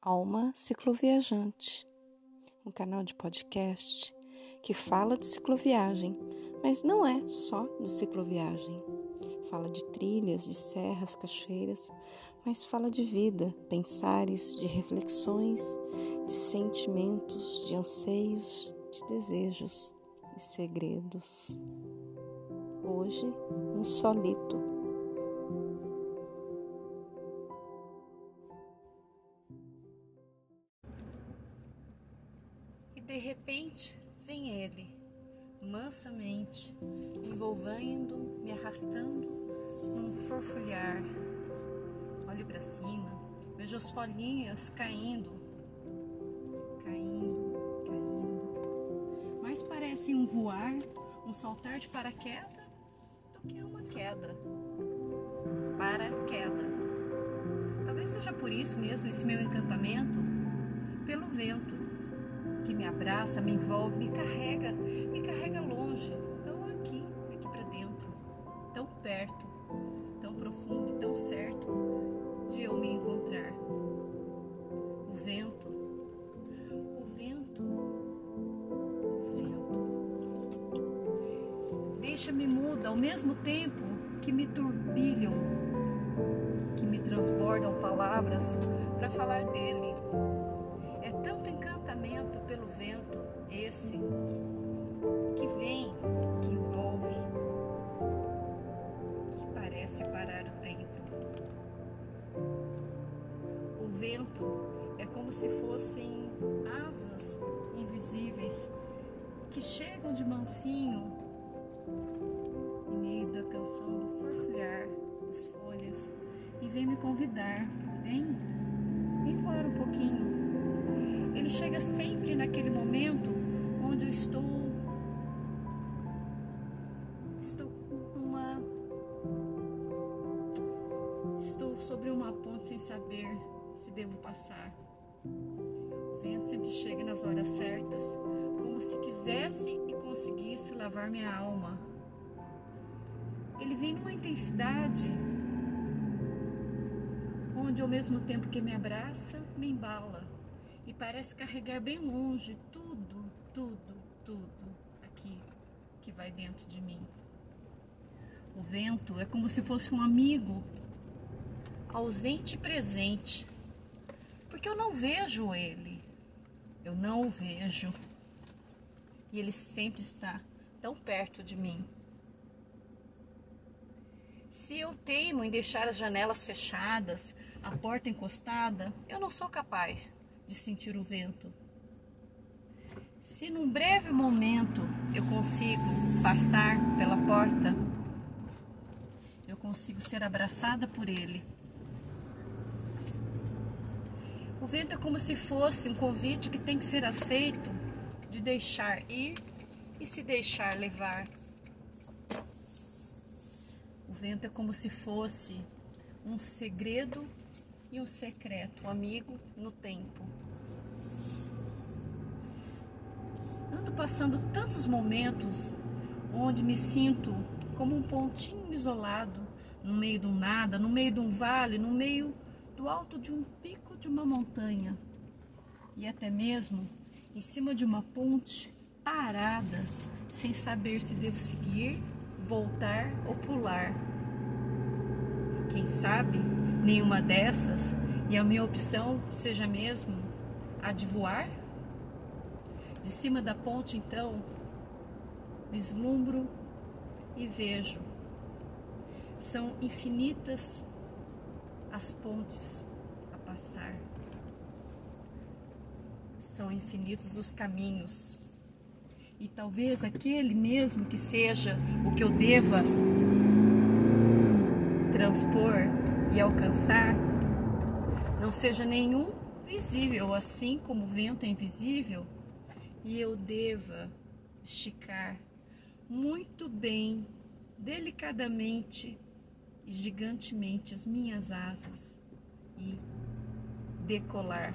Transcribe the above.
Alma Cicloviajante, um canal de podcast que fala de cicloviagem, mas não é só de cicloviagem. Fala de trilhas, de serras, cachoeiras, mas fala de vida, pensares, de reflexões, de sentimentos, de anseios, de desejos e segredos. Hoje, um solito repente vem ele, mansamente, envolvendo, me arrastando num forfulhar. Olho para cima, vejo as folhinhas caindo, caindo, caindo. Mais parece um voar, um saltar de paraquedas do que uma queda. Paraqueda. Talvez seja por isso mesmo esse meu encantamento pelo vento que me abraça, me envolve, me carrega, me carrega longe, tão aqui, aqui para dentro, tão perto, tão profundo e tão certo de eu me encontrar. O vento, o vento, o vento. Deixa-me muda ao mesmo tempo que me turbilham, que me transbordam palavras para falar dele pelo vento esse que vem, que envolve, que parece parar o tempo. O vento é como se fossem asas invisíveis que chegam de mansinho em meio da canção do forfulhar das folhas e vem me convidar. Vem, vem voar um pouquinho ele chega sempre naquele momento onde eu estou estou numa estou sobre uma ponte sem saber se devo passar. O vento sempre chega nas horas certas, como se quisesse e conseguisse lavar minha alma. Ele vem numa intensidade onde ao mesmo tempo que me abraça, me embala e parece carregar bem longe tudo, tudo, tudo aqui que vai dentro de mim. O vento é como se fosse um amigo ausente e presente, porque eu não vejo ele, eu não o vejo e ele sempre está tão perto de mim. Se eu teimo em deixar as janelas fechadas, a porta encostada, eu não sou capaz de sentir o vento. Se num breve momento eu consigo passar pela porta, eu consigo ser abraçada por ele. O vento é como se fosse um convite que tem que ser aceito de deixar ir e se deixar levar. O vento é como se fosse um segredo e um secreto, um amigo no tempo. Ando passando tantos momentos onde me sinto como um pontinho isolado, no meio do nada, no meio de um vale, no meio do alto de um pico de uma montanha e até mesmo em cima de uma ponte parada, sem saber se devo seguir, voltar ou pular. Quem sabe nenhuma dessas e a minha opção seja mesmo a de voar? De cima da ponte, então, vislumbro e vejo. São infinitas as pontes a passar. São infinitos os caminhos. E talvez aquele mesmo que seja o que eu deva transpor e alcançar não seja nenhum visível, assim como o vento é invisível, e eu deva esticar muito bem, delicadamente e gigantemente as minhas asas e decolar.